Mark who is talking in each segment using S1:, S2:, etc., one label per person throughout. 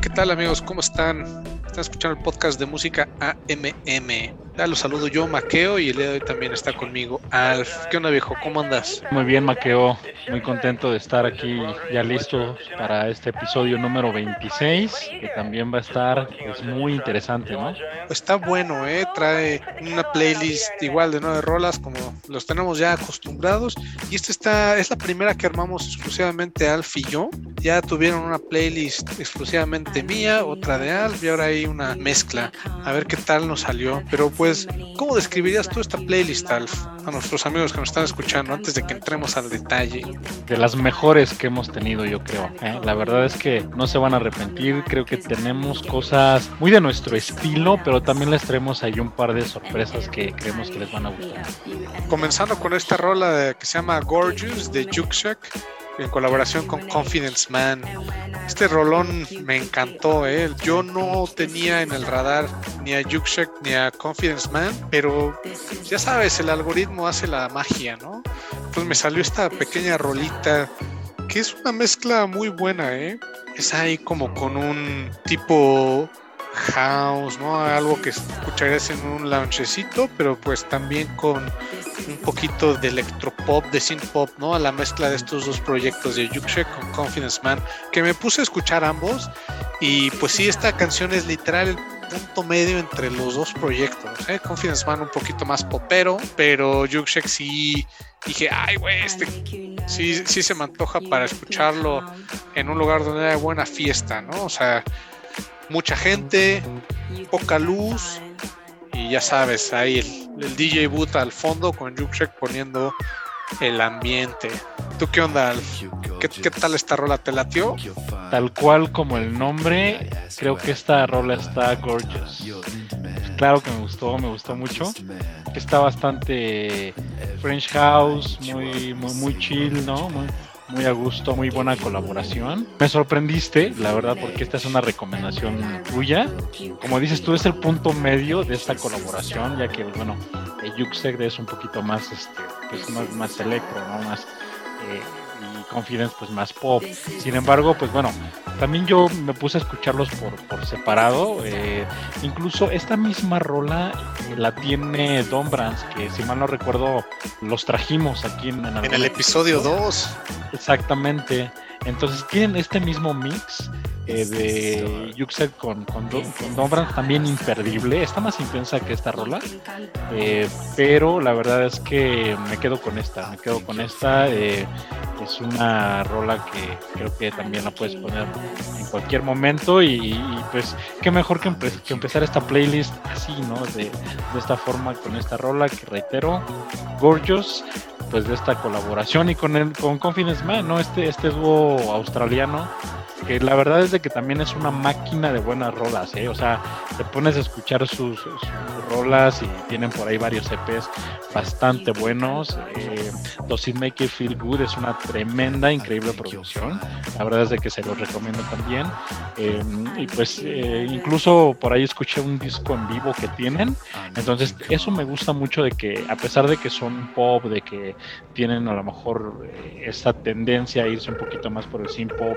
S1: ¿qué tal amigos? ¿Cómo están? Están escuchando el podcast de música AMM. Ya los saludo yo, Maqueo, y el día de hoy también está conmigo Alf. ¿Qué onda, viejo? ¿Cómo andas?
S2: Muy bien, Maqueo. Muy contento de estar aquí ya listo para este episodio número 26, que también va a estar pues, muy interesante, ¿no?
S1: Está bueno, ¿eh? Trae una playlist igual de nueve rolas, como los tenemos ya acostumbrados. Y esta está, es la primera que armamos exclusivamente Alf y yo. Ya tuvieron una playlist exclusivamente mía, otra de Alf, y ahora hay una mezcla. A ver qué tal nos salió. Pero pues, ¿cómo describirías tú esta playlist, Alf, a nuestros amigos que nos están escuchando antes de que entremos al detalle?
S2: De las mejores que hemos tenido, yo creo. ¿eh? La verdad es que no se van a arrepentir. Creo que tenemos cosas muy de nuestro estilo, pero también les traemos ahí un par de sorpresas que creemos que les van a gustar.
S1: Comenzando con esta rola que se llama Gorgeous de Juke en colaboración con Confidence Man. Este rolón me encantó, ¿eh? Yo no tenía en el radar ni a Yuksek ni a Confidence Man, pero ya sabes, el algoritmo hace la magia, ¿no? Entonces me salió esta pequeña rolita que es una mezcla muy buena, ¿eh? Es ahí como con un tipo house, ¿no? Algo que escucharías en un loungecito, pero pues también con un poquito de electropop, de synth pop, ¿no? A la mezcla de estos dos proyectos de Yukshe con Confidence Man, que me puse a escuchar ambos y pues sí, esta canción es literal el punto medio entre los dos proyectos, ¿eh? Confidence Man un poquito más popero, pero Yukshe sí dije, ay, güey, este sí, sí se me antoja para escucharlo en un lugar donde hay buena fiesta, ¿no? O sea, mucha gente, poca luz y ya sabes, ahí el, DJ boot al fondo con Jukshek poniendo el ambiente. ¿Tú qué onda? ¿Qué, ¿Qué, tal esta rola? ¿Te latió?
S2: Tal cual como el nombre, creo que esta rola está gorgeous. Claro que me gustó, me gustó mucho. Está bastante French House, muy, muy, muy chill, ¿no? Muy, muy a gusto, muy buena colaboración. Me sorprendiste, la verdad, porque esta es una recomendación tuya. Como dices tú, es el punto medio de esta colaboración, ya que, bueno, el Yuxek es un poquito más, este, pues más, más electro, ¿no? Más, eh, Confidence, pues más pop. Sin embargo, pues bueno, también yo me puse a escucharlos por, por separado. Eh, incluso esta misma rola eh, la tiene Don Brands, que si mal no recuerdo, los trajimos aquí en,
S1: en, en el episodio 2.
S2: Exactamente. Entonces tienen este mismo mix eh, de Yuxet con, con, con Don Brands también imperdible. Está más intensa que esta rola. Eh, pero la verdad es que me quedo con esta. Me quedo con esta. Eh, es una rola que creo que también la puedes poner en cualquier momento. Y, y pues qué mejor que, empe que, empezar esta playlist así, ¿no? De, de esta forma con esta rola que reitero. Gorgeous pues de esta colaboración y con el con Confidence Man, ¿no? Este, este dúo australiano que la verdad es de que también es una máquina de buenas rolas, ¿eh? O sea, te pones a escuchar sus, sus rolas y tienen por ahí varios EPs bastante buenos. Eh, Does It Make You Feel Good es una tremenda, increíble producción. La verdad es de que se los recomiendo también. Eh, y pues eh, incluso por ahí escuché un disco en vivo que tienen. Entonces eso me gusta mucho de que a pesar de que son pop, de que tienen a lo mejor eh, esta tendencia a irse un poquito más por el synth pop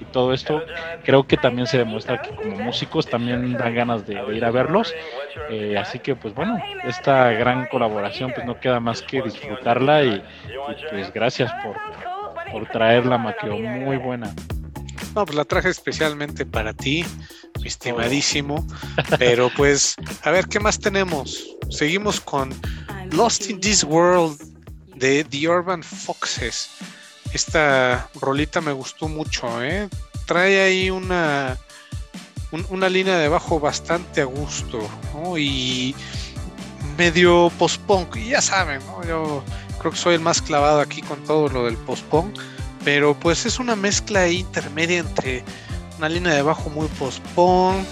S2: y todo esto, creo que también se demuestra que como músicos también dan ganas de, de ir a verlos. Eh, así que pues bueno, esta gran colaboración pues no queda más que disfrutarla y, y pues gracias por, por traerla, Maqueo, muy buena.
S1: No, pues la traje especialmente para ti, mi estimadísimo. Pero pues, a ver, ¿qué más tenemos? Seguimos con Lost in This World de The Urban Foxes. Esta rolita me gustó mucho, ¿eh? Trae ahí una, un, una línea de bajo bastante a gusto, ¿no? Y medio post-punk. Y ya saben, ¿no? Yo creo que soy el más clavado aquí con todo lo del post-punk. Pero pues es una mezcla intermedia entre una línea de bajo muy post-punk,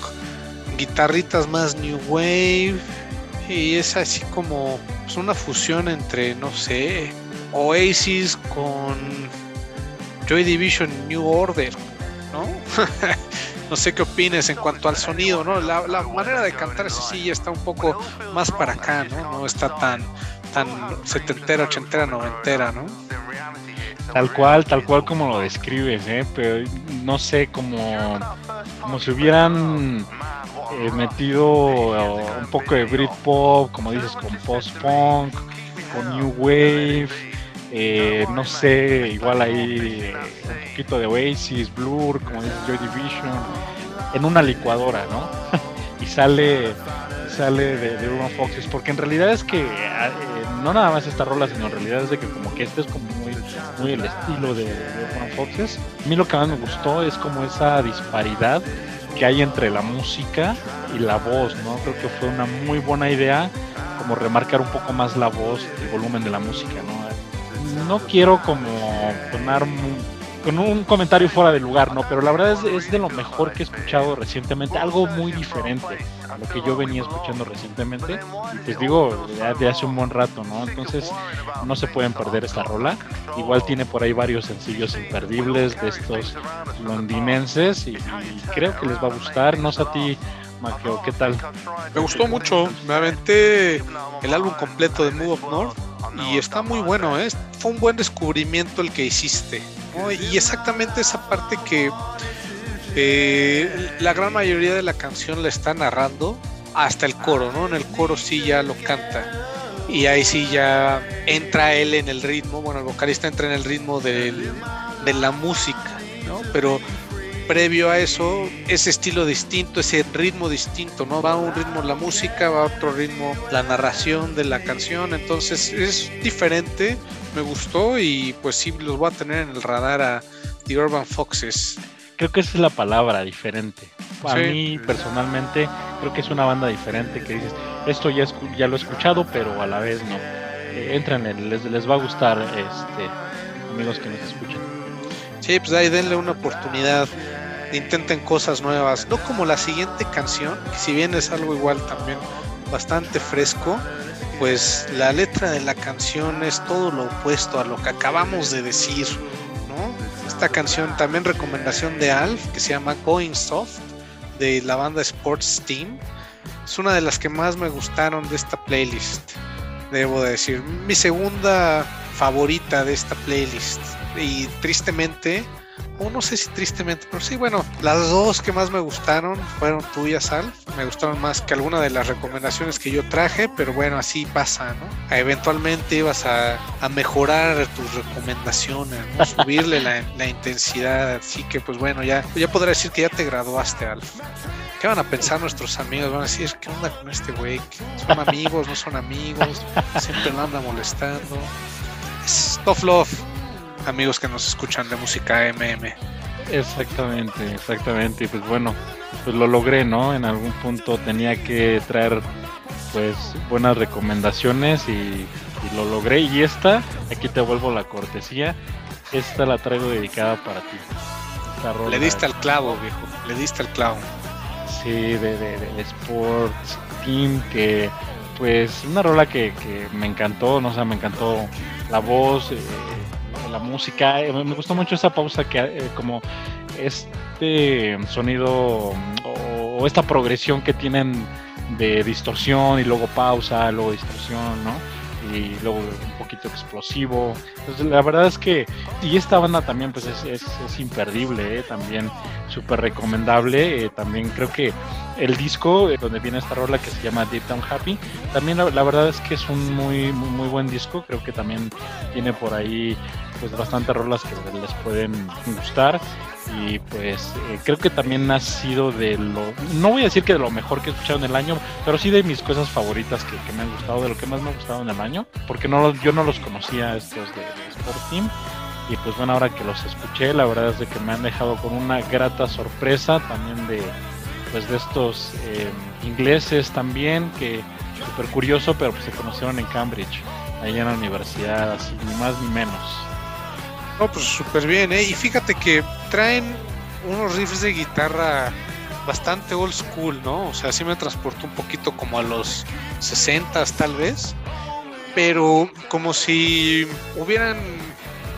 S1: guitarritas más new wave. Y es así como pues, una fusión entre, no sé, Oasis con Joy Division New Order, ¿no? no sé qué opines en cuanto al sonido, ¿no? La, la manera de cantar ese sí ya está un poco más para acá, ¿no? No está tan, tan setentera, ochentera, noventera, ¿no?
S2: Tal cual, tal cual como lo describes, ¿eh? Pero no sé, como, como si hubieran eh, metido un poco de Britpop, como dices, con post-punk, con New Wave, no sé, igual ahí un poquito de Oasis, Blur, como dices, Joy Division, en una licuadora, ¿no? y sale sale de, de Urban Foxes, porque en realidad es que eh, no nada más esta rola, sino en realidad es de que como que este es como muy, muy el estilo de, de Urban Foxes. A mí lo que más me gustó es como esa disparidad que hay entre la música y la voz, ¿no? Creo que fue una muy buena idea como remarcar un poco más la voz, el volumen de la música, ¿no? No quiero como sonar con un comentario fuera de lugar, ¿no? Pero la verdad es, es, de lo mejor que he escuchado recientemente, algo muy diferente a lo que yo venía escuchando recientemente. Y pues digo, de hace un buen rato, ¿no? Entonces no se pueden perder esta rola. Igual tiene por ahí varios sencillos imperdibles de estos londinenses y, y creo que les va a gustar. No sé a ti, Maqueo, ¿qué tal?
S1: Me gustó mucho, me aventé el álbum completo de Move of North y está muy bueno, ¿eh? fue un buen descubrimiento el que hiciste. ¿no? Y exactamente esa parte que eh, la gran mayoría de la canción la está narrando hasta el coro, ¿no? En el coro sí ya lo canta. Y ahí sí ya entra él en el ritmo, bueno, el vocalista entra en el ritmo del, de la música, ¿no? Pero previo a eso, ese estilo distinto, ese ritmo distinto, ¿no? Va a un ritmo la música, va a otro ritmo la narración de la canción, entonces es diferente, me gustó y pues sí los voy a tener en el radar a The Urban Foxes.
S2: Creo que esa es la palabra, diferente. A sí. mí personalmente creo que es una banda diferente que dices, esto ya, ya lo he escuchado, pero a la vez no. Eh, entran, les, les va a gustar, este, amigos que nos escuchan.
S1: Sí, pues ahí denle una oportunidad, intenten cosas nuevas, no como la siguiente canción, que si bien es algo igual también bastante fresco, pues la letra de la canción es todo lo opuesto a lo que acabamos de decir, ¿no? Esta canción también recomendación de Alf, que se llama Going Soft, de la banda Sports Team, es una de las que más me gustaron de esta playlist, debo de decir, mi segunda favorita de esta playlist y tristemente, o no sé si tristemente, pero sí, bueno, las dos que más me gustaron fueron tuyas, Al. Me gustaron más que alguna de las recomendaciones que yo traje, pero bueno, así pasa, ¿no? Eventualmente ibas a, a mejorar tus recomendaciones, ¿no? subirle la, la, intensidad, así que pues bueno, ya, ya podré decir que ya te graduaste, Al. ¿Qué van a pensar nuestros amigos? Van a decir, ¿qué onda con este güey? ¿Son amigos? ¿No son amigos? Siempre lo anda molestando. Es tough love amigos que nos escuchan de música MM.
S2: Exactamente, exactamente. Y pues bueno, pues lo logré, ¿no? En algún punto tenía que traer pues buenas recomendaciones y, y lo logré. Y esta, aquí te vuelvo la cortesía, esta la traigo dedicada para ti.
S1: Le diste al clavo, viejo, le diste al clavo.
S2: Sí, de, de, de Sports Team, que pues una rola que, que me encantó, no o sea, me encantó la voz, eh, la música. Eh, me gustó mucho esa pausa que eh, como este sonido o, o, esta progresión que tienen de distorsión y luego pausa, luego distorsión, ¿no? Y luego un poquito explosivo. Entonces la verdad es que, y esta banda también pues es, imperdible, ¿eh? también súper recomendable. También creo que el disco eh, donde viene esta rola que se llama Deep Down Happy, también la, verdad es que es un muy, muy buen disco. Creo que también tiene por ahí pues bastantes rolas que les pueden gustar. Y pues eh, creo que también ha sido de lo no voy a decir que de lo mejor que he escuchado en el año pero sí de mis cosas favoritas que, me han gustado de lo que más me ha gustado en el año porque no yo no los conocía estos de, de Sport Team. Y pues bueno ahora que los escuché la verdad es de que me han dejado con una grata sorpresa también de pues de estos eh, ingleses también que súper curioso pero pues se conocieron en Cambridge ahí en la universidad así ni más ni menos
S1: no, pues súper bien, ¿eh? Y fíjate que traen unos riffs de guitarra bastante old school, ¿no? O sea, sí me transportó un poquito como a los 60 tal vez, pero como si hubieran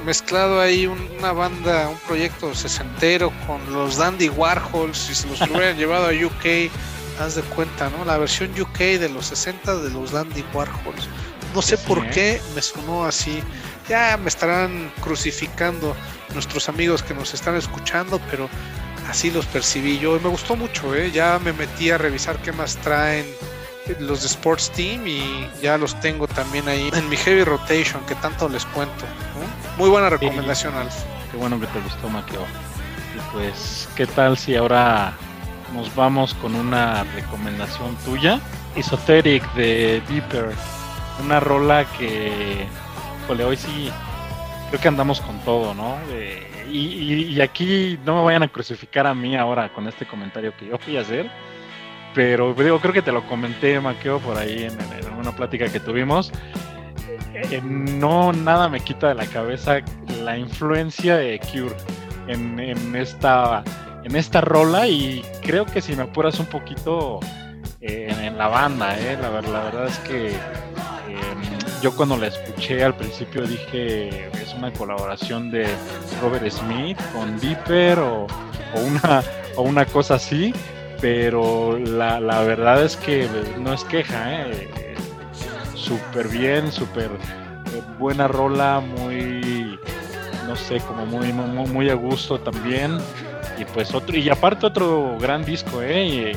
S1: mezclado ahí una banda, un proyecto sesentero con los Dandy Warhols y se los hubieran llevado a UK, haz de cuenta, ¿no? La versión UK de los 60 de los Dandy Warhols. No sé sí, por ¿eh? qué me sonó así Ya me estarán crucificando nuestros amigos que nos están escuchando, pero así los percibí yo. Y me gustó mucho, ¿eh? ya me metí a revisar qué más traen los de Sports Team y ya los tengo también ahí en mi Heavy Rotation, que tanto les cuento. Muy buena recomendación, Alf.
S2: Qué bueno que te gustó, Maqueo. Y pues, ¿qué tal si ahora nos vamos con una recomendación tuya? Esoteric de Deeper. Una rola que, jole, hoy sí creo que andamos con todo, ¿no? y, aquí no me vayan a crucificar a mí ahora con este comentario que yo fui a hacer pero digo, creo que te lo comenté, Maqueo, por ahí en, una plática que tuvimos. Eh, no, nada me quita de la cabeza la influencia de Cure en, esta, en esta rola y creo que si me apuras un poquito eh, en, la banda, eh, la, verdad es que yo cuando la escuché al principio dije es una colaboración de Robert Smith con Dipper o, una, o una cosa así pero la, la verdad es que no es queja, ¿eh? súper bien, súper eh, buena rola, muy, no sé, como muy, muy, muy, a gusto también. Y pues otro, y aparte otro gran disco, ¿eh?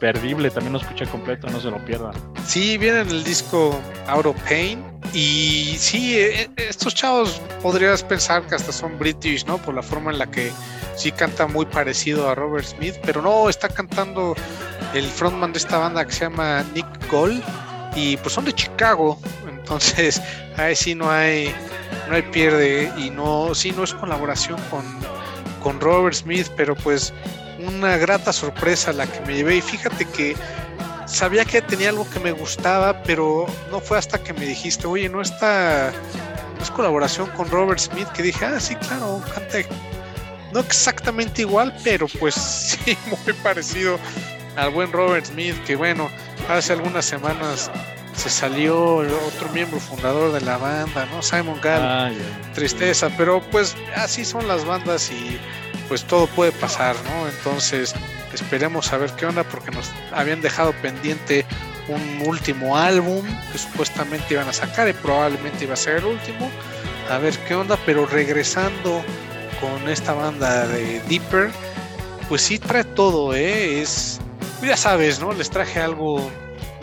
S2: Imperdible, también lo escuché completo, no se lo pierdan.
S1: Sí, viene en el disco Out of Pain. Y sí, eh, estos chavos podrías pensar que hasta son british, ¿no? Por la forma en la que sí canta muy parecido a Robert Smith, pero no, está cantando el frontman de esta banda que se llama Nick Gold y pues son de Chicago, entonces ahí sí no hay no hay pierde y no sí no es colaboración con, con Robert Smith, pero pues una grata sorpresa la que me llevé y fíjate que sabía que tenía algo que me gustaba, pero no fue hasta que me dijiste, oye, no está, no es colaboración con Robert Smith, que dije, ah, sí, claro, canta no exactamente igual, pero pues sí, muy parecido al buen Robert Smith, que bueno, hace algunas semanas se salió otro miembro fundador de la banda, ¿no? Simon Gall. Ah, Tristeza, pero pues así son las bandas y pues todo puede pasar, ¿no? Entonces esperemos a ver qué onda porque nos habían dejado pendiente un último álbum que supuestamente iban a sacar y probablemente iba a ser el último. A ver qué onda, pero regresando con esta banda de Deeper, pues sí trae todo, ¿eh? Es, ya sabes, ¿no? Les traje algo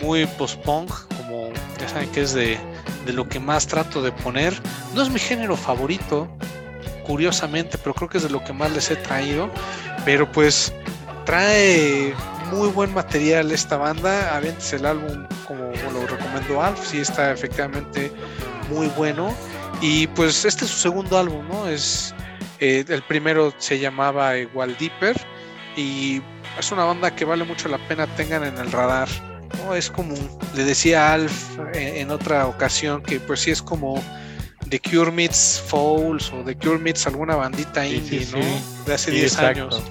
S1: muy post-punk, como ya saben que es de, de lo que más trato de poner. No es mi género favorito, curiosamente, pero creo que es de lo que más les he traído. Pero pues trae muy buen material esta banda. Avientes el álbum como lo recomendó Alf, sí está efectivamente muy bueno. Y pues este es su segundo álbum, ¿no? Es eh, el primero se llamaba igual Deeper y es una banda que vale mucho la pena tengan en el radar. ¿no? Es como, le decía Alf en, otra ocasión, que pues sí es como The Cure Meets Fouls o The Cure Meets alguna bandita indie, ¿no? De hace 10 años.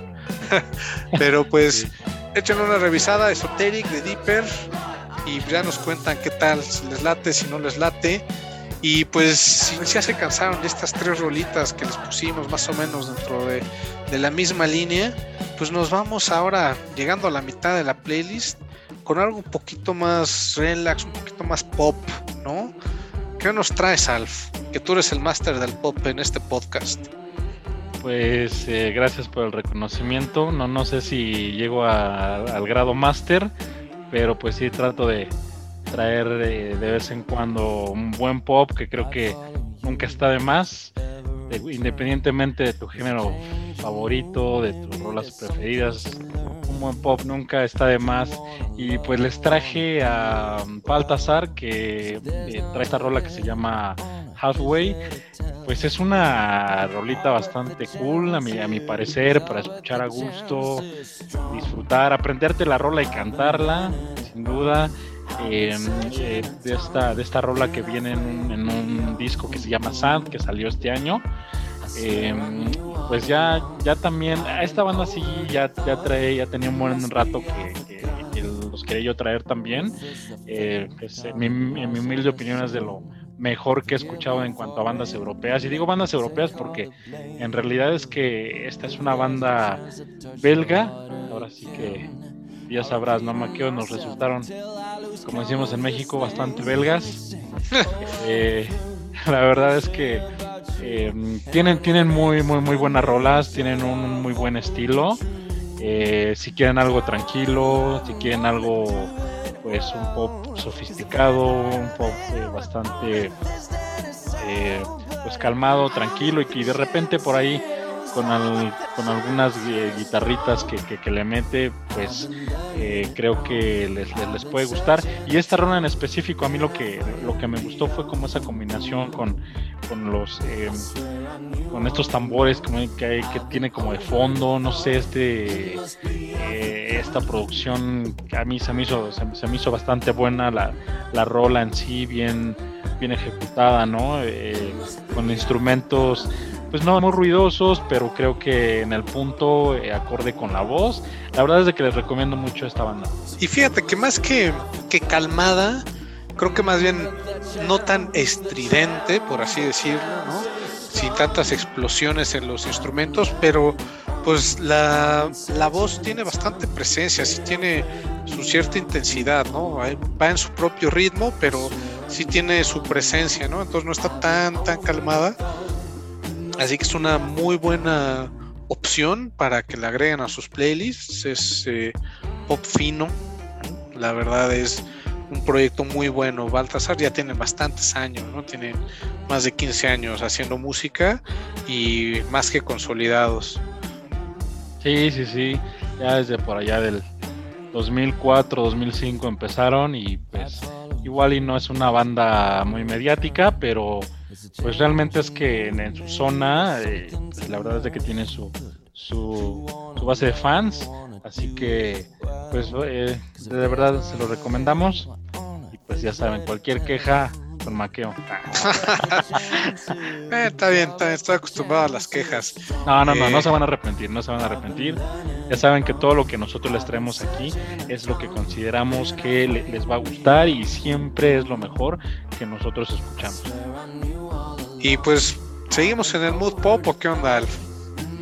S1: Pero pues echen una revisada Esoteric de Deeper y ya nos cuentan qué tal, si les late, si no les late. Y pues si ya se cansaron de estas tres rolitas que les pusimos más o menos dentro de, la misma línea, pues nos vamos ahora llegando a la mitad de la playlist con algo un poquito más relax, un poquito más pop, ¿no? ¿Qué nos traes, Alf? Que tú eres el máster del pop en este podcast.
S2: Pues eh, gracias por el reconocimiento. No, no sé si llego al grado máster, pero pues sí trato de, traer de, vez en cuando un buen pop que creo que nunca está de más, independientemente de tu género favorito, de tus rolas preferidas, un buen pop nunca está de más. Y pues les traje a Baltasar que eh, trae esta rola que se llama Halfway. Pues es una rolita bastante cool, a mi, a mi parecer, para escuchar a gusto, disfrutar, aprenderte la rola y cantarla, sin duda. Em, eh, de, esta, de esta rola que viene en un, disco que se llama Sand, que salió este año. Em, pues ya, ya también, esta banda sí ya, ya trae, ya tenía un buen rato que, los quería yo traer también. Eh, pues, en, mi, en mi humilde opinión es de lo mejor que he escuchado en cuanto a bandas europeas. Y digo bandas europeas porque en realidad es que esta es una banda belga. Ahora sí que ya sabrás, ¿no? Maqueo nos resultaron, como decimos en México, bastante belgas. Eh, la verdad es que eh, tienen, tienen muy, muy, muy buenas rolas, tienen un muy buen estilo. Eh, si quieren algo tranquilo, si quieren algo, pues un pop sofisticado, un pop eh, bastante, pues calmado, tranquilo y que de repente por ahí con, con algunas guitarritas que, que, le mete, pues eh, creo que les, les, puede gustar. Y esta ronda en específico, a mí lo que, lo que me gustó fue como esa combinación con, con los eh, con estos tambores como que, que tiene como de fondo, no sé, este eh, esta producción a mí se me hizo, se, me hizo bastante buena la, la rola en sí, bien, bien ejecutada, ¿no? con instrumentos pues no muy ruidosos, pero creo que en el punto eh, acorde con la voz. La verdad es de que les recomiendo mucho esta banda.
S1: Y fíjate que más que, que calmada, creo que más bien no tan estridente, por así decirlo, ¿no? Sin tantas explosiones en los instrumentos, pero pues la, la voz tiene bastante presencia, sí tiene su cierta intensidad, ¿no? Va en su propio ritmo, pero sí tiene su presencia, ¿no? Entonces no está tan, tan calmada Así que es una muy buena opción para que la agreguen a sus playlists. Es eh, pop fino. La verdad es un proyecto muy bueno. Baltasar ya tiene bastantes años, ¿no? Tiene más de 15 años haciendo música y más que consolidados.
S2: Sí, sí, sí. Ya desde por allá del 2004, 2005 empezaron y pues igual y no es una banda muy mediática, pero pues realmente es que en, su zona, eh, pues, la verdad es de que tiene su, su, base de fans, así que pues eh, de verdad se lo recomendamos y pues ya saben, cualquier queja con maqueo.
S1: Eh, está bien, está estoy acostumbrado a las quejas.
S2: No, no, no, no se van a arrepentir, no se van a arrepentir. Ya saben que todo lo que nosotros les traemos aquí es lo que consideramos que les va a gustar y siempre es lo mejor que nosotros escuchamos.
S1: Y pues, ¿seguimos en el mood pop o qué onda, Alf?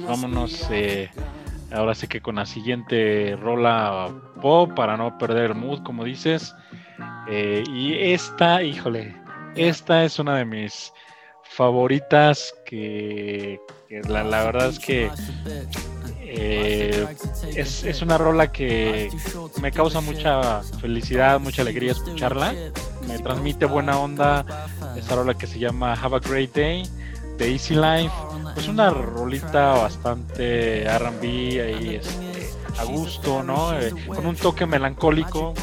S2: Vámonos eh, ahora sí que con la siguiente rola pop para no perder el mood, como dices. Eh, y esta, híjole, esta es una de mis favoritas que, la, verdad es que eh, es, es, una rola que me causa mucha felicidad, mucha alegría escucharla. Me transmite buena onda esta rola que se llama Have a Great Day de Easy Life. Es una rolita bastante RB ahí este, a gusto, ¿no? Eh, con un toque melancólico,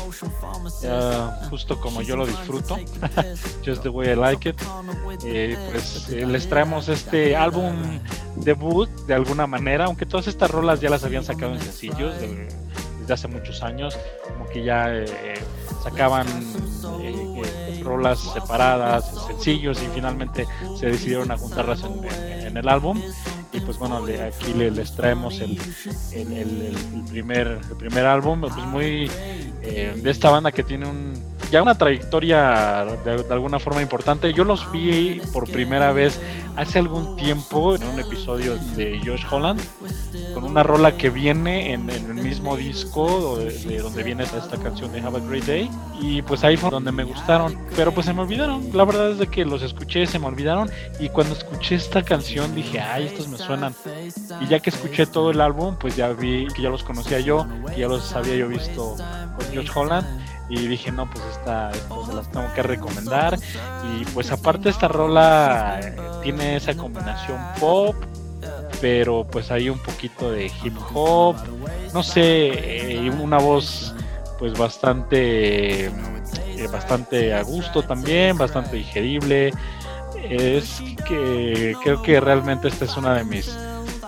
S2: justo como yo lo disfruto, just the way I like it. Eh, pues eh, les traemos este álbum debut de alguna manera, aunque todas estas rolas ya las habían sacado en sencillos desde hace muchos años, como que ya sacaban rolas separadas, sencillos y finalmente se decidieron a juntarlas en, el álbum. Y pues bueno aquí les traemos el, el, primer el primer álbum pues muy eh, de esta banda que tiene un ya una trayectoria de, alguna forma importante. Yo los vi por primera vez hace algún tiempo en un episodio de Josh Holland, con una rola que viene en, el mismo disco de, donde viene esta canción de Have a Great Day. Y pues ahí fue donde me gustaron, pero pues se me olvidaron. La verdad es de que los escuché, se me olvidaron. Y cuando escuché esta canción dije, ay, estos me suenan. Y ya que escuché todo el álbum, pues ya vi que ya los conocía yo, que ya los había yo visto con Josh Holland y dije, no, pues esta, se las tengo que recomendar. Y pues aparte esta rola eh, tiene esa combinación pop, pero pues hay un poquito de hip hop, no sé, eh, una voz pues bastante, eh, bastante a gusto también, bastante digerible. Es que creo que realmente esta es una de mis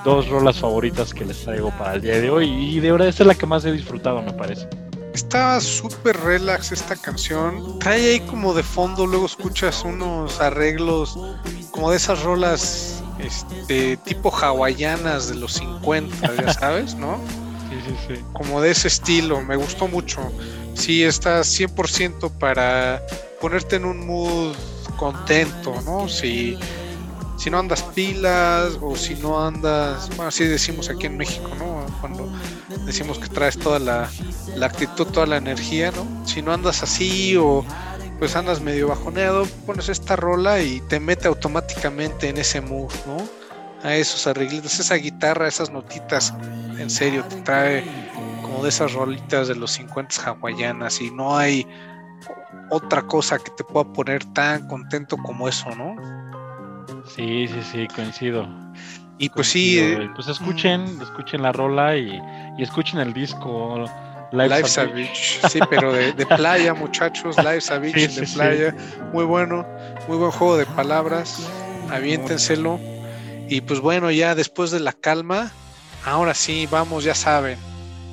S2: dos rolas favoritas que les traigo para el día de hoy y de verdad esta es la que más he disfrutado me parece.
S1: Está súper relax esta canción. Trae ahí como de fondo, luego escuchas unos arreglos como de esas rolas este, tipo hawaianas de los 50, ya sabes, ¿no?
S2: Sí, sí, sí.
S1: Como de ese estilo, me gustó mucho. Sí, está 100% para ponerte en un mood contento, ¿no? Si si no andas pilas o si no andas, bueno, así decimos aquí en México, ¿no? Cuando decimos que traes toda la, actitud, toda la energía, ¿no? Si no andas así o pues andas medio bajoneado, pones esta rola y te mete automáticamente en ese mood, ¿no? A esos arreglitos, esa guitarra, esas notitas, en serio, te trae como de esas rolitas de los 50 hawaianas y no hay otra cosa que te pueda poner tan contento como eso, ¿no?
S2: Sí, sí, sí, coincido.
S1: Y pues sí.
S2: Eh, pues escuchen, escuchen la rola y, escuchen el disco.
S1: Live, Savage. Sí, pero de, playa, muchachos. Live Savage de playa. Muy bueno. Muy buen juego de palabras. Aviéntenselo. Y pues bueno, ya después de la calma, ahora sí, vamos, ya saben,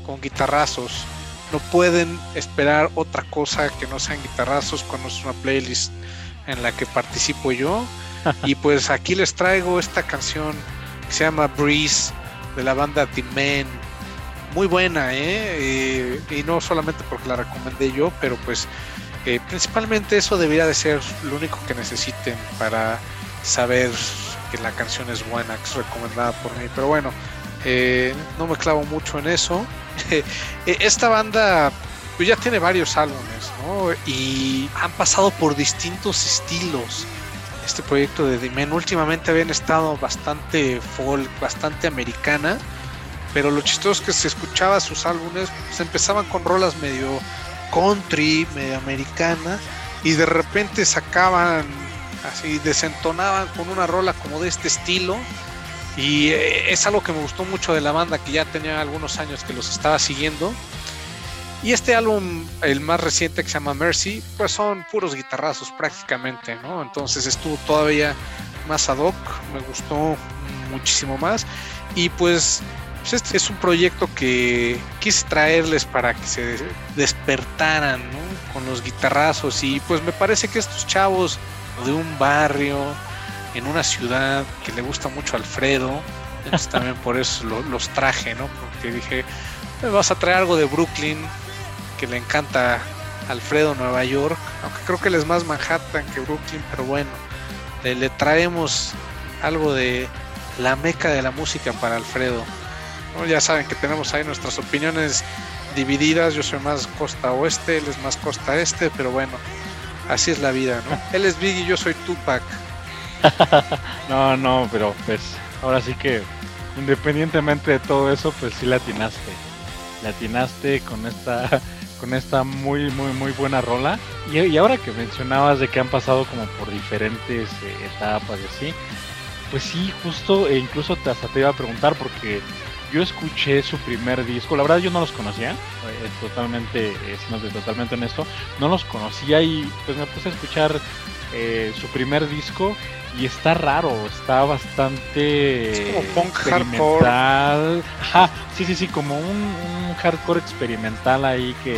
S1: con guitarrazos. No pueden esperar otra cosa que no sean guitarrazos cuando es una playlist en la que participo yo. y pues aquí les traigo esta canción se llama Breeze de la banda The Men. Muy buena, ¿eh? y no solamente porque la recomendé yo, pero pues eh, principalmente eso debería de ser lo único que necesiten para saber que la canción es buena, que es recomendada por mí. Pero bueno, eh, no me clavo mucho en eso. Esta banda pues ya tiene varios álbumes, ¿no? Y han pasado por distintos estilos este proyecto de Dimen. Últimamente habían estado bastante folk, bastante americana, pero lo chistoso es que se escuchaba sus álbumes, pues empezaban con rolas medio country, medio americana, y de repente sacaban así, desentonaban con una rola como de este estilo. Y eh, es algo que me gustó mucho de la banda, que ya tenía algunos años que los estaba siguiendo. Y este álbum, el más reciente que se llama Mercy, pues son puros guitarrazos prácticamente, ¿no? Entonces estuvo todavía más ad hoc, me gustó muchísimo más. Y pues, pues este es un proyecto que quise traerles para que se despertaran. Con los guitarrazos. Y pues me parece que estos chavos de un barrio, en una ciudad que le gusta mucho a Alfredo, entonces también por eso los traje, ¿no? Porque dije, me vas a traer algo de Brooklyn, que le encanta Alfredo Nueva York, aunque creo que él es más Manhattan que Brooklyn, pero bueno, le, traemos algo de la meca de la música para Alfredo. Ya saben que tenemos ahí nuestras opiniones divididas, yo soy más costa oeste, él es más costa este, pero bueno, así es la vida, ¿no? Él es Biggie, yo soy Tupac.
S2: no, no, pero pues ahora sí que independientemente de todo eso, pues sí latinaste. Latinaste con esta con esta muy, muy, muy buena rola. Y, ahora que mencionabas de que han pasado como por diferentes eh, etapas y así, pues sí, justo, e incluso hasta te iba a preguntar porque yo escuché su primer disco, la verdad yo no los conocía, eh, totalmente, es totalmente honesto, no los conocía y pues me puse a escuchar eh, su primer disco y está raro, está bastante
S1: es como punk hardcore.
S2: Ajá, sí, sí, sí, como un, hardcore experimental ahí que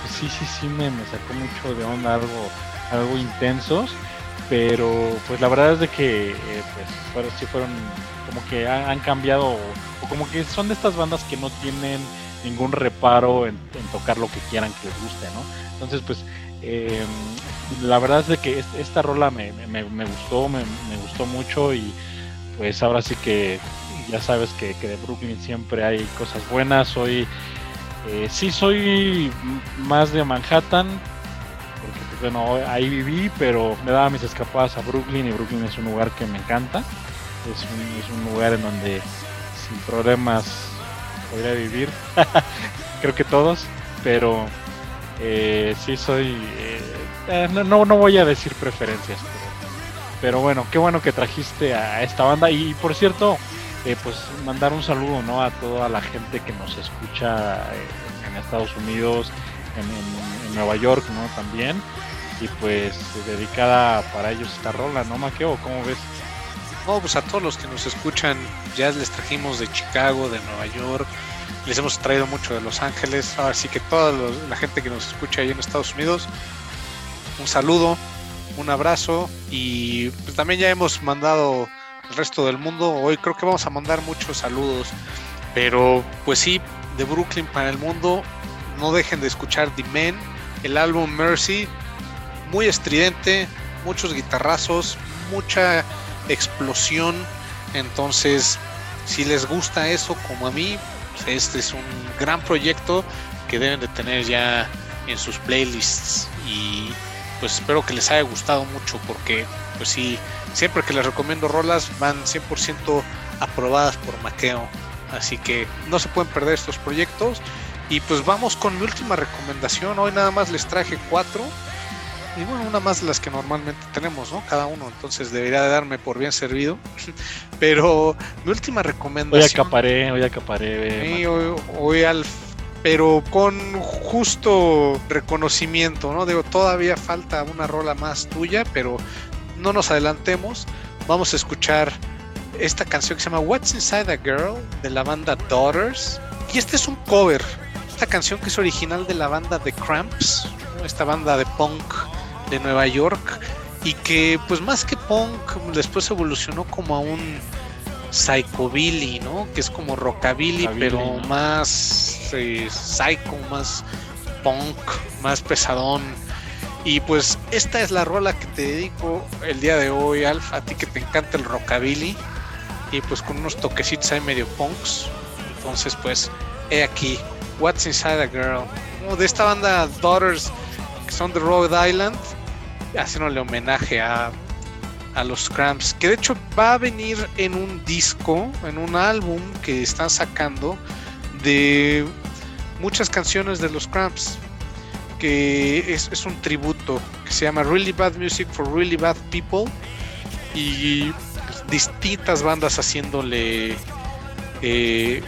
S2: pues, sí, sí, sí me, me, sacó mucho de onda, algo, algo intensos, pero pues la verdad es de que eh, pues sí fueron como que han, cambiado o, como que son de estas bandas que no tienen ningún reparo en, en tocar lo que quieran que les guste, ¿no? Entonces pues eh, la verdad es de que esta rola me, gustó, me, gustó mucho y pues ahora sí que ya sabes que, de Brooklyn siempre hay cosas buenas. Soy, eh, sí soy más de Manhattan, porque pues, bueno, ahí viví, pero me daba mis escapadas a Brooklyn y Brooklyn es un lugar que me encanta. Es un, es un lugar en donde sin problemas podría vivir, creo que todos, pero eh, sí soy... Eh, eh, no, no voy a decir preferencias, pero, bueno, qué bueno que trajiste a esta banda. Y por cierto, eh, pues mandar un saludo ¿no? a toda la gente que nos escucha en Estados Unidos, en, Nueva York ¿no? también. Y pues dedicada para ellos esta rola, ¿no, Maqueo? ¿Cómo ves?
S1: No, pues a todos los que nos escuchan, ya les trajimos de Chicago, de Nueva York, les hemos traído mucho de Los Ángeles, así que toda la gente que nos escucha ahí en Estados Unidos, un saludo, un abrazo y pues, también ya hemos mandado el resto del mundo. Hoy creo que vamos a mandar muchos saludos, pero pues sí, de Brooklyn para el mundo, no dejen de escuchar The Men, el álbum Mercy, muy estridente, muchos guitarrazos, mucha explosión, entonces si les gusta eso como a mí, este es un gran proyecto que deben de tener ya en sus playlists y pues espero que les haya gustado mucho porque pues sí, siempre que les recomiendo rolas van 100% aprobadas por Maqueo. Así que no se pueden perder estos proyectos. Y pues vamos con mi última recomendación. Hoy nada más les traje cuatro. Y bueno, una más de las que normalmente tenemos, ¿no? Cada uno, entonces debería de darme por bien servido. Pero mi última recomendación.
S2: Hoy acaparé, hoy acaparé.
S1: Hoy al pero con justo reconocimiento, ¿no? Digo, todavía falta una rola más tuya, pero no nos adelantemos. Vamos a escuchar esta canción que se llama What's Inside a Girl de la banda Daughters. Y este es un cover. Esta canción que es original de la banda The Cramps, esta banda de punk de Nueva York. Y que, pues más que punk, después evolucionó como a un psychobilly, ¿no? Que es como rockabilly, pero más eh, psycho, más punk, más pesadón. Y pues esta es la rola que te dedico el día de hoy, Alf, a ti que te encanta el rockabilly y pues con unos toquecitos ahí medio punks. Entonces pues he aquí What's Inside a Girl, de esta banda Daughters que son de Rhode Island, haciéndole homenaje a a los Cramps, que de hecho va a venir en un disco, en un álbum que están sacando de muchas canciones de los Cramps, que es, un tributo que se llama Really Bad Music for Really Bad People y distintas bandas haciéndole eh,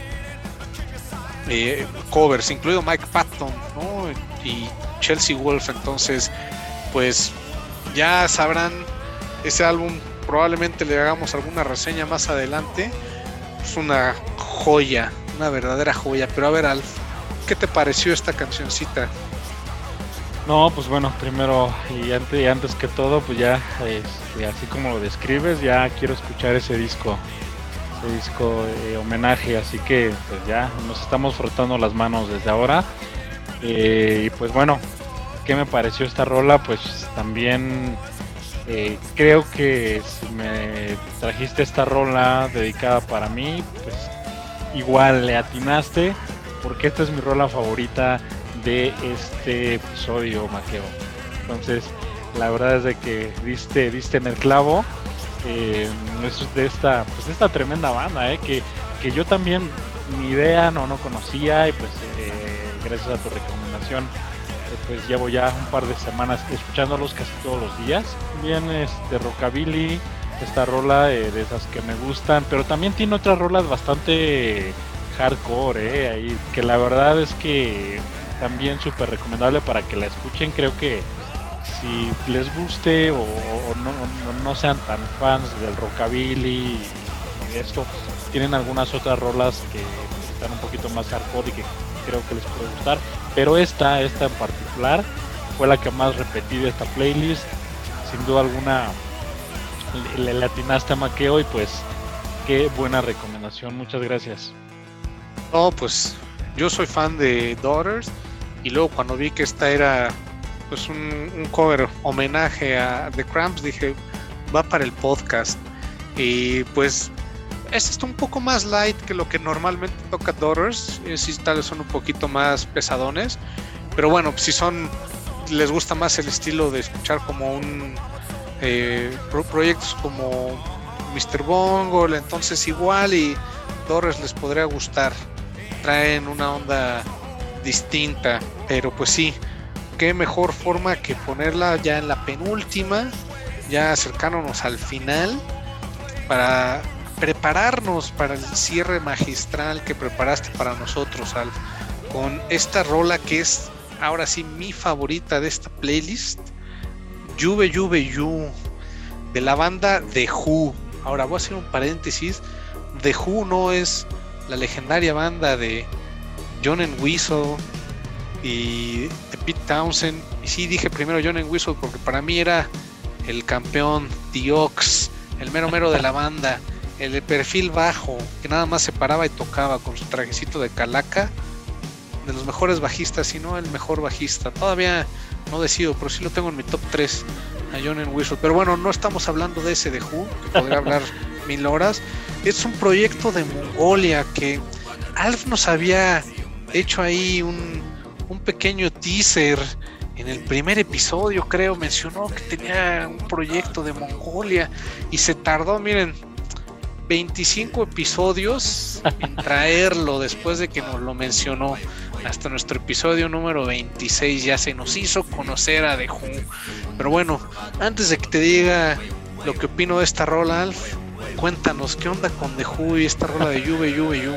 S1: eh, covers, incluido Mike Patton y Chelsea Wolf. Entonces, pues ya sabrán ese álbum probablemente le hagamos alguna reseña más adelante. Es una joya, una verdadera joya. Pero a ver, Alf, ¿qué te pareció esta cancioncita?
S2: No, pues bueno, primero y antes, antes que todo, pues ya, este, así como lo describes, ya quiero escuchar ese disco, ese disco de homenaje, así que pues ya nos estamos frotando las manos desde ahora. Eh, y pues bueno, ¿qué me pareció esta rola? Pues también eh, creo que si me trajiste esta rola dedicada para mí, pues igual le atinaste, porque esta es mi rola favorita de este episodio, Maqueo. Entonces, la verdad es de que diste, diste en el clavo eh, de esta, pues de esta tremenda banda, eh, que, que yo también ni idea no, no conocía y pues eh, gracias a tu recomendación pues llevo ya un par de semanas escuchándolos casi todos los días. Bien, este rockabilly, esta rola eh, de esas que me gustan, pero también tiene otras rolas bastante hardcore, eh, ahí, que la verdad es que también súper recomendable para que la escuchen. Creo que si les guste o, no, sean tan fans del rockabilly y esto, tienen algunas otras rolas que están un poquito más hardcore y que creo que les puede gustar. Pero esta, esta en particular, fue la que más repetí de esta playlist. Sin duda alguna le, latinaste a Maqueo y pues qué buena recomendación. Muchas gracias.
S1: No, pues yo soy fan de Daughters y luego cuando vi que esta era pues un, un cover homenaje a The Cramps dije va para el podcast y pues este está un poco más light que lo que normalmente toca Daughters. Sí, tal vez son un poquito más pesadones. Pero bueno, si son. Les gusta más el estilo de escuchar como un. Eh, proyectos como Mr. Bongo, entonces igual y Daughters les podría gustar. Traen una onda distinta. Pero pues sí, qué mejor forma que ponerla ya en la penúltima, ya acercándonos al final, para prepararnos para el cierre magistral que preparaste para nosotros, Alf, con esta rola que es ahora sí mi favorita de esta playlist, Juve Juve You, de la banda The Who. Ahora voy a hacer un paréntesis, The Who no es la legendaria banda de John and Whistle y de Pete Townsend. Y sí dije primero John and Whistle porque para mí era el campeón, The Ox, el mero mero de la banda el de perfil bajo, que nada más se paraba y tocaba con su trajecito de calaca, de los mejores bajistas, si no el mejor bajista. Todavía no decido, pero sí lo tengo en mi top 3 a John and Whistle. Pero bueno, no estamos hablando de ese de Who, que podría hablar mil horas. Es un proyecto de Mongolia que Alf nos había hecho ahí un, un pequeño teaser en el primer episodio, creo, mencionó que tenía un proyecto de Mongolia y se tardó, miren, 25 episodios en traerlo después de que nos lo mencionó. Hasta nuestro episodio número 26 ya se nos hizo conocer a The Who. Pero bueno, antes de que te diga lo que opino de esta rola, Alf, cuéntanos, ¿qué onda con The Who y esta rola de Yuve, Yuve, Yu?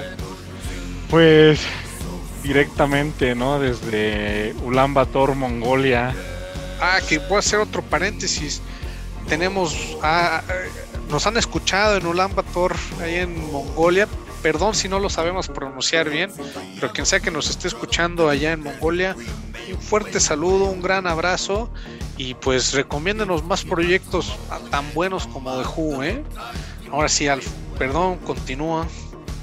S2: Pues directamente, ¿no? Desde Ulan Bator, Mongolia.
S1: Ah, que voy a hacer otro paréntesis. Tenemos, ah, nos han escuchado en Ulan Bator, ahí en Mongolia. Perdón si no lo sabemos pronunciar bien, pero quien sea que nos esté escuchando allá en Mongolia, un fuerte saludo, un gran abrazo y pues recomiéndenos más proyectos tan buenos como The Who, ¿eh? Ahora sí, Alf, perdón, continúa.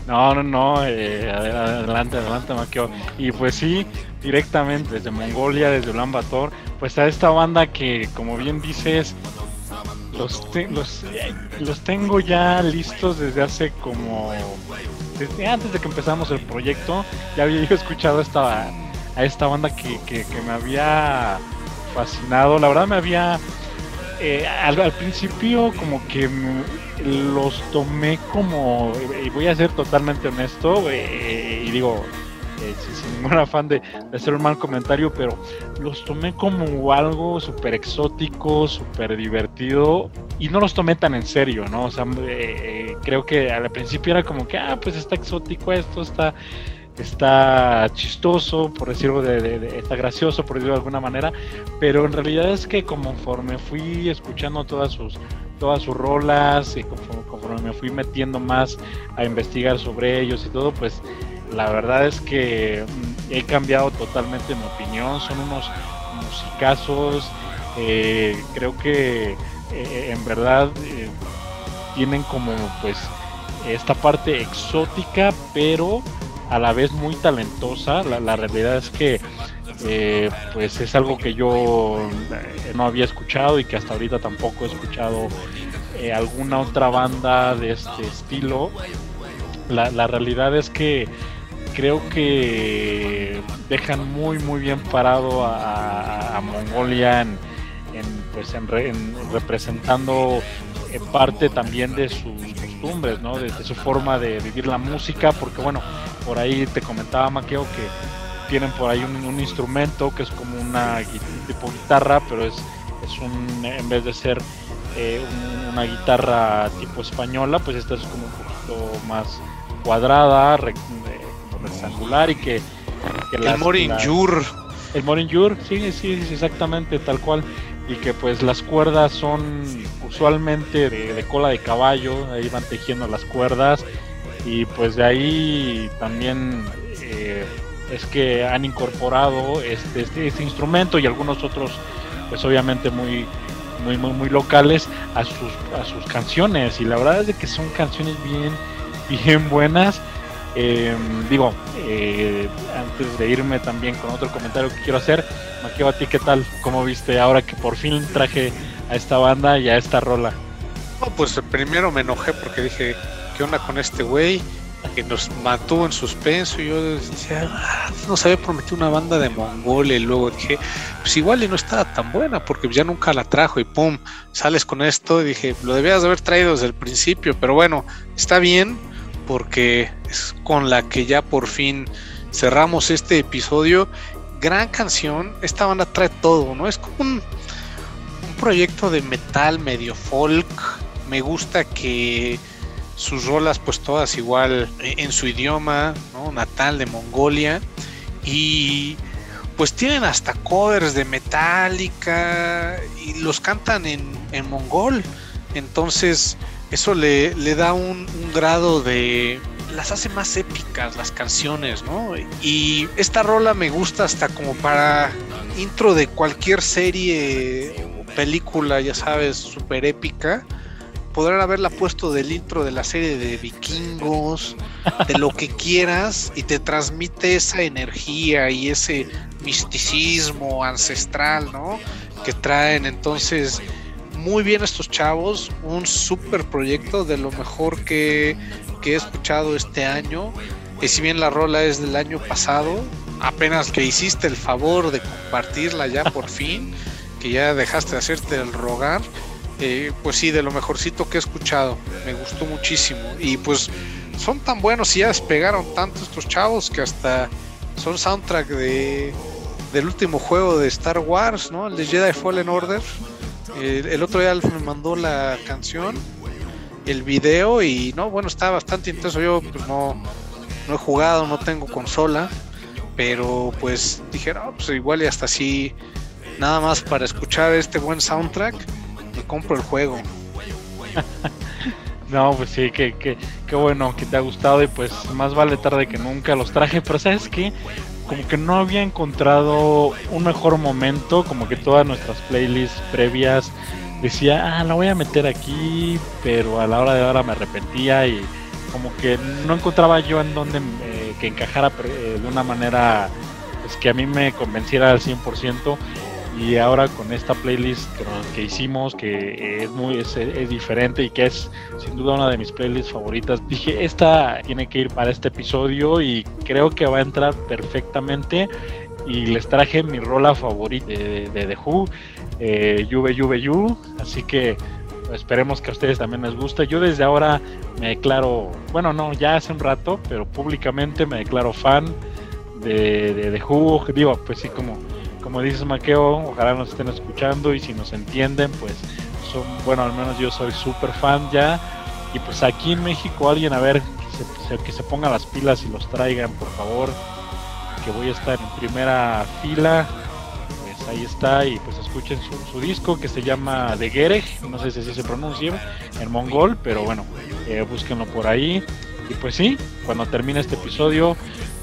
S2: No, no, no, eh, adelante, adelante, Maquio. Y pues sí, directamente desde Mongolia, desde Ulan Bator, pues a esta banda que, como bien dices, los, los, los tengo ya listos desde hace como. Desde antes de que empezamos el proyecto, ya había escuchado esta, a esta banda que, que, que me había fascinado. La verdad, me había. Eh, al, principio, como que los tomé como, y voy a ser totalmente honesto, eh, y digo, eh, sin ningún afán de, hacer un mal comentario, pero los tomé como algo súper exótico, súper divertido, y no los tomé tan en serio, ¿no? O sea, eh, creo que al principio era como que, ah, pues está exótico esto, está está chistoso, por decirlo de, está gracioso, por decirlo de alguna manera, pero en realidad es que conforme fui escuchando todas sus todas sus rolas y conforme, me fui metiendo más a investigar sobre ellos y todo, pues la verdad es que he cambiado totalmente mi opinión. Son unos musicazos. Eh, creo que eh, en verdad eh, tienen como pues esta parte exótica, pero a la vez muy talentosa. La, realidad es que pues es algo que yo no había escuchado y que hasta ahorita tampoco he escuchado alguna otra banda de este estilo. La, la realidad es que creo que dejan muy muy bien parado a, Mongolia en, pues en, representando eh, parte también de sus costumbres, ¿no? De, su forma de vivir la música, porque bueno, por ahí te comentaba Maqueo que tienen por ahí un, instrumento que es como una tipo guitarra, pero es, es un, en vez de ser eh, una guitarra tipo española, pues esta es como un poquito más cuadrada, rectangular y que,
S1: el Morinjur
S2: el Morinjur sí sí exactamente tal cual. Y que pues las cuerdas son usualmente de, cola de caballo ahí van tejiendo las cuerdas. Y pues de ahí también eh, es que han incorporado este, este, este, instrumento y algunos otros pues obviamente muy muy muy muy locales a sus a sus canciones. Y la verdad es de que son canciones bien bien buenas Em, digo, eh, antes de irme también con otro comentario que quiero hacer, Maqueo, a ti qué tal, cómo viste ahora que por fin traje a esta banda y a esta rola.
S1: No, pues primero me enojé porque dije, ¿qué onda con este güey? Que nos mantuvo en suspenso. Y yo decía, ah, nos había prometido una banda de Mongolia y luego dije, pues igual y no estaba tan buena porque ya nunca la trajo y pum, sales con esto. Y dije, lo debías haber traído desde el principio, pero bueno, está bien porque es con la que ya por fin cerramos este episodio. Gran canción, esta banda trae todo, ¿no? Es como un, proyecto de metal medio folk. Me gusta que sus rolas pues todas igual en su idioma, ¿no? Natal de Mongolia. Y pues tienen hasta covers de Metallica y los cantan en, en mongol. Entonces eso le, le da un, grado de, las hace más épicas las canciones, ¿no? Y esta rola me gusta hasta como para intro de cualquier serie o película, ya sabes, súper épica. Podrán haberla puesto del intro de la serie de vikingos, de lo que quieras, y te transmite esa energía y ese misticismo ancestral, ¿no? Que traen. Entonces, muy bien estos chavos, un super proyecto de lo mejor que, he escuchado este año. Y si bien la rola es del año pasado, apenas que hiciste el favor de compartirla ya por fin, que ya dejaste de hacerte el rogar, eh, pues sí, de lo mejorcito que he escuchado, me gustó muchísimo. Y pues son tan buenos y ya despegaron tanto estos chavos que hasta son soundtrack de, del último juego de Star Wars, ¿no? El de Jedi Fallen Order. El otro día me mandó la canción, el video y no, bueno, está bastante intenso. Yo pues no, no he jugado, no tengo consola, pero pues dije, no, pues igual y hasta así, nada más para escuchar este buen soundtrack, me compro el juego.
S2: No, pues sí, que, que, qué bueno que te ha gustado y pues más vale tarde que nunca los traje, pero sabes que como que no había encontrado un mejor momento, como que todas nuestras playlists previas decía, ah, la voy a meter aquí, pero a la hora de ahora me arrepentía y como que no encontraba yo en dónde eh, que encajara eh, de una manera pues, que a mí me convenciera al 100% y ahora con esta playlist que, hicimos que es muy es, diferente y que es sin duda una de mis playlists favoritas dije esta tiene que ir para este episodio y creo que va a entrar perfectamente y les traje mi rola favorita de, The Who eh, Juve Juve así que esperemos que a ustedes también les guste. Yo desde ahora me declaro bueno no ya hace un rato pero públicamente me declaro fan de, de Who. Digo pues sí como como dices Maqueo, ojalá nos estén escuchando y si nos entienden, pues son, bueno, al menos yo soy súper fan ya. Y pues aquí en México alguien a ver que se, que ponga las pilas y los traigan, por favor. Que voy a estar en primera fila. Pues ahí está y pues escuchen su, disco que se llama The Gereg, no sé si así se pronuncia en mongol, pero bueno, eh, búsquenlo por ahí. Y pues sí, cuando termine este episodio,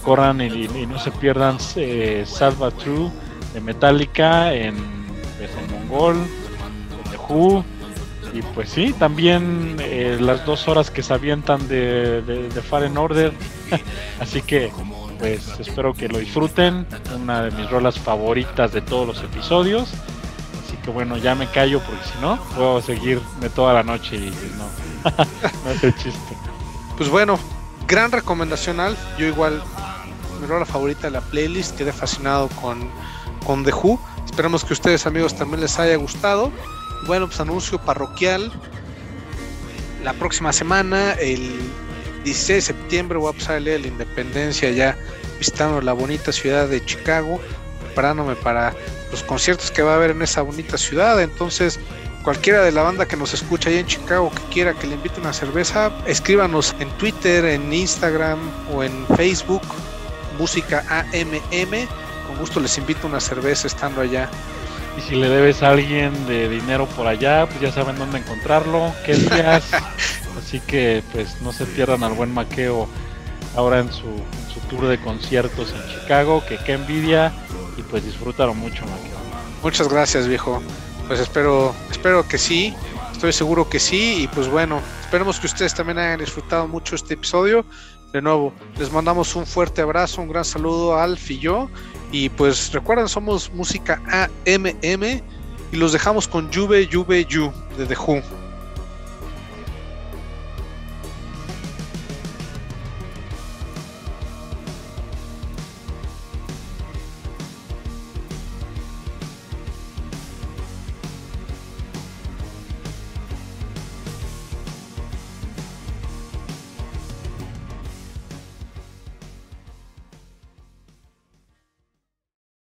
S2: corran y, no se pierdan eh, Salva True de Metallica en, pues, en Mongol, de Who, y pues sí, también eh, las dos horas que se avientan de, de, de Fallen Order. Así que, pues espero que lo disfruten. Una de mis rolas favoritas de todos los episodios. Así que bueno, ya me callo porque si no, puedo seguirme toda la noche y no, no es el chiste.
S1: Pues bueno, gran recomendación, Alf. Yo igual, mi rola favorita de la playlist, quedé fascinado con con The Who. Esperamos que ustedes amigos también les haya gustado. Bueno, pues anuncio parroquial. La próxima semana, el 16 de septiembre, voy a pasar el de la independencia ya visitando la bonita ciudad de Chicago, preparándome para los conciertos que va a haber en esa bonita ciudad. Entonces, cualquiera de la banda que nos escucha allá en Chicago que quiera que le invite una cerveza, escríbanos en Twitter, en Instagram o en Facebook, música AMM con gusto les invito una cerveza estando allá.
S2: Y si le debes a alguien de dinero por allá, pues ya saben dónde encontrarlo, qué días. Así que pues no se pierdan al buen Maqueo ahora en su, tour de conciertos en Chicago, que qué envidia y pues disfrutaron mucho Maqueo.
S1: Muchas gracias viejo, pues espero, espero que sí, estoy seguro que sí y pues bueno, esperemos que ustedes también hayan disfrutado mucho este episodio. De nuevo, les mandamos un fuerte abrazo, un gran saludo a Alf y yo y pues recuerden, somos música AMM y los dejamos con Juve Juve You de The Who.